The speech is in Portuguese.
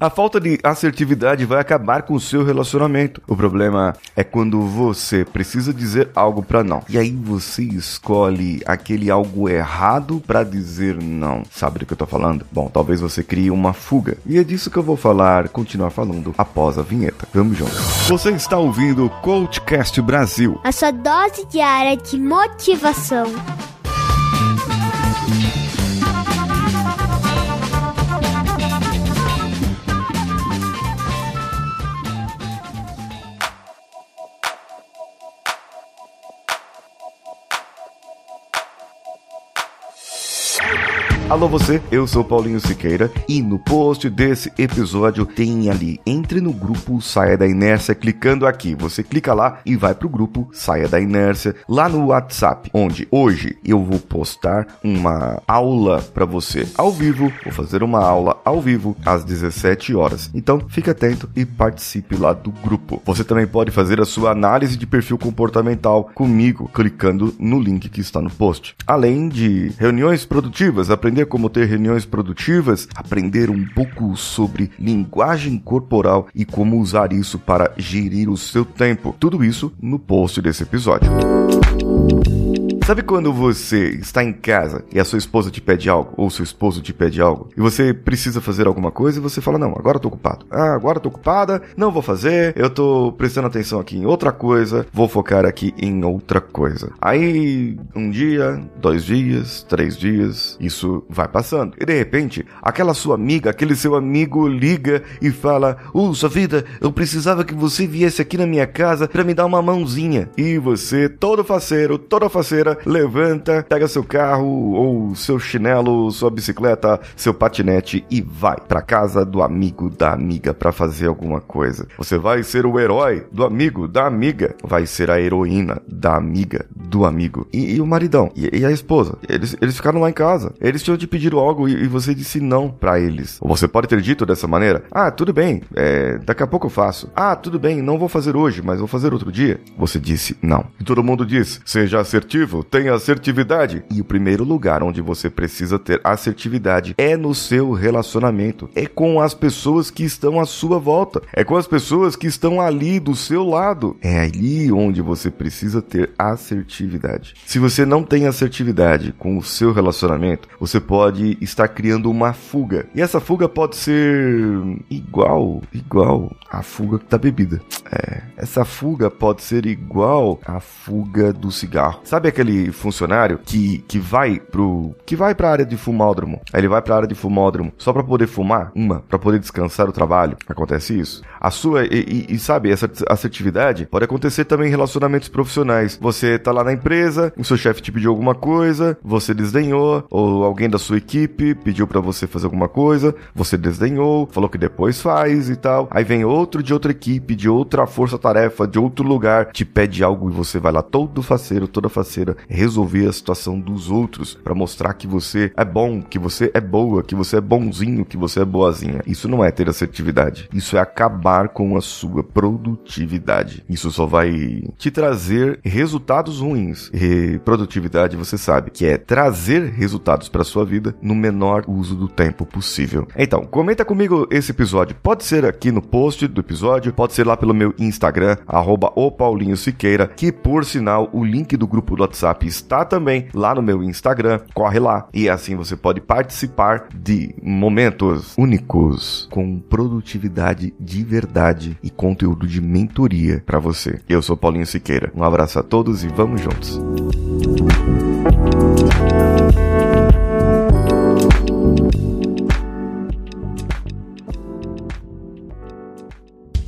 A falta de assertividade vai acabar com o seu relacionamento. O problema é quando você precisa dizer algo para não. E aí você escolhe aquele algo errado para dizer não. Sabe do que eu tô falando? Bom, talvez você crie uma fuga. E é disso que eu vou falar, continuar falando após a vinheta. Vamos juntos. Você está ouvindo o Coachcast Brasil. A sua dose diária de motivação. Alô você, eu sou Paulinho Siqueira e no post desse episódio tem ali, entre no grupo Saia da Inércia clicando aqui. Você clica lá e vai pro grupo Saia da Inércia lá no WhatsApp, onde hoje eu vou postar uma aula para você ao vivo. Vou fazer uma aula ao vivo às 17 horas. Então fique atento e participe lá do grupo. Você também pode fazer a sua análise de perfil comportamental comigo clicando no link que está no post. Além de reuniões produtivas, aprender aprender como ter reuniões produtivas, aprender um pouco sobre linguagem corporal e como usar isso para gerir o seu tempo. Tudo isso no post desse episódio. Sabe quando você está em casa e a sua esposa te pede algo, ou seu esposo te pede algo, e você precisa fazer alguma coisa e você fala, não, agora eu tô ocupado. Ah, agora eu tô ocupada, não vou fazer, eu tô prestando atenção aqui em outra coisa, vou focar aqui em outra coisa. Aí, um dia, dois dias, três dias, isso vai passando. E de repente, aquela sua amiga, aquele seu amigo liga e fala, uh, sua vida, eu precisava que você viesse aqui na minha casa para me dar uma mãozinha. E você, todo faceiro, toda faceira, levanta, pega seu carro ou seu chinelo, sua bicicleta, seu patinete e vai para casa do amigo da amiga para fazer alguma coisa. Você vai ser o herói do amigo da amiga, vai ser a heroína da amiga do amigo. E, e o maridão e, e, a esposa, eles, eles ficaram lá em casa. Eles tinham te pedido algo e, e você disse não para eles. Você pode ter dito dessa maneira: Ah, tudo bem, é, daqui a pouco eu faço. Ah, tudo bem, não vou fazer hoje, mas vou fazer outro dia. Você disse não. E todo mundo diz: Seja assertivo, tem assertividade. E o primeiro lugar onde você precisa ter assertividade é no seu relacionamento, é com as pessoas que estão à sua volta, é com as pessoas que estão ali do seu lado. É ali onde você precisa ter assertividade. Se você não tem assertividade com o seu relacionamento, você pode estar criando uma fuga. E essa fuga pode ser igual, igual à fuga da bebida. É, essa fuga pode ser igual à fuga do cigarro. Sabe aquele funcionário que, que vai pro que vai para a área de fumódromo. Aí ele vai para a área de fumódromo só para poder fumar, uma, para poder descansar o trabalho. Acontece isso. A sua e, e, e, sabe, essa assertividade pode acontecer também em relacionamentos profissionais. Você tá lá na empresa, o seu chefe te pediu alguma coisa, você desdenhou, ou alguém da sua equipe pediu para você fazer alguma coisa, você desdenhou, falou que depois faz e tal. Aí vem outro de outra equipe, de outra força-tarefa, de outro lugar, te pede algo e você vai lá todo faceiro, toda faceira, resolver a situação dos outros para mostrar que você é bom, que você é boa, que você é bonzinho, que você é boazinha. Isso não é ter assertividade. Isso é acabar com a sua produtividade. Isso só vai te trazer resultados ruins. E produtividade, você sabe, que é trazer resultados para sua vida no menor uso do tempo possível. Então, comenta comigo esse episódio. Pode ser aqui no post do episódio, pode ser lá pelo meu Instagram, arroba Siqueira, que por sinal o link do grupo do WhatsApp WhatsApp está também lá no meu Instagram. Corre lá e assim você pode participar de momentos únicos com produtividade de verdade e conteúdo de mentoria para você. Eu sou Paulinho Siqueira. Um abraço a todos e vamos juntos.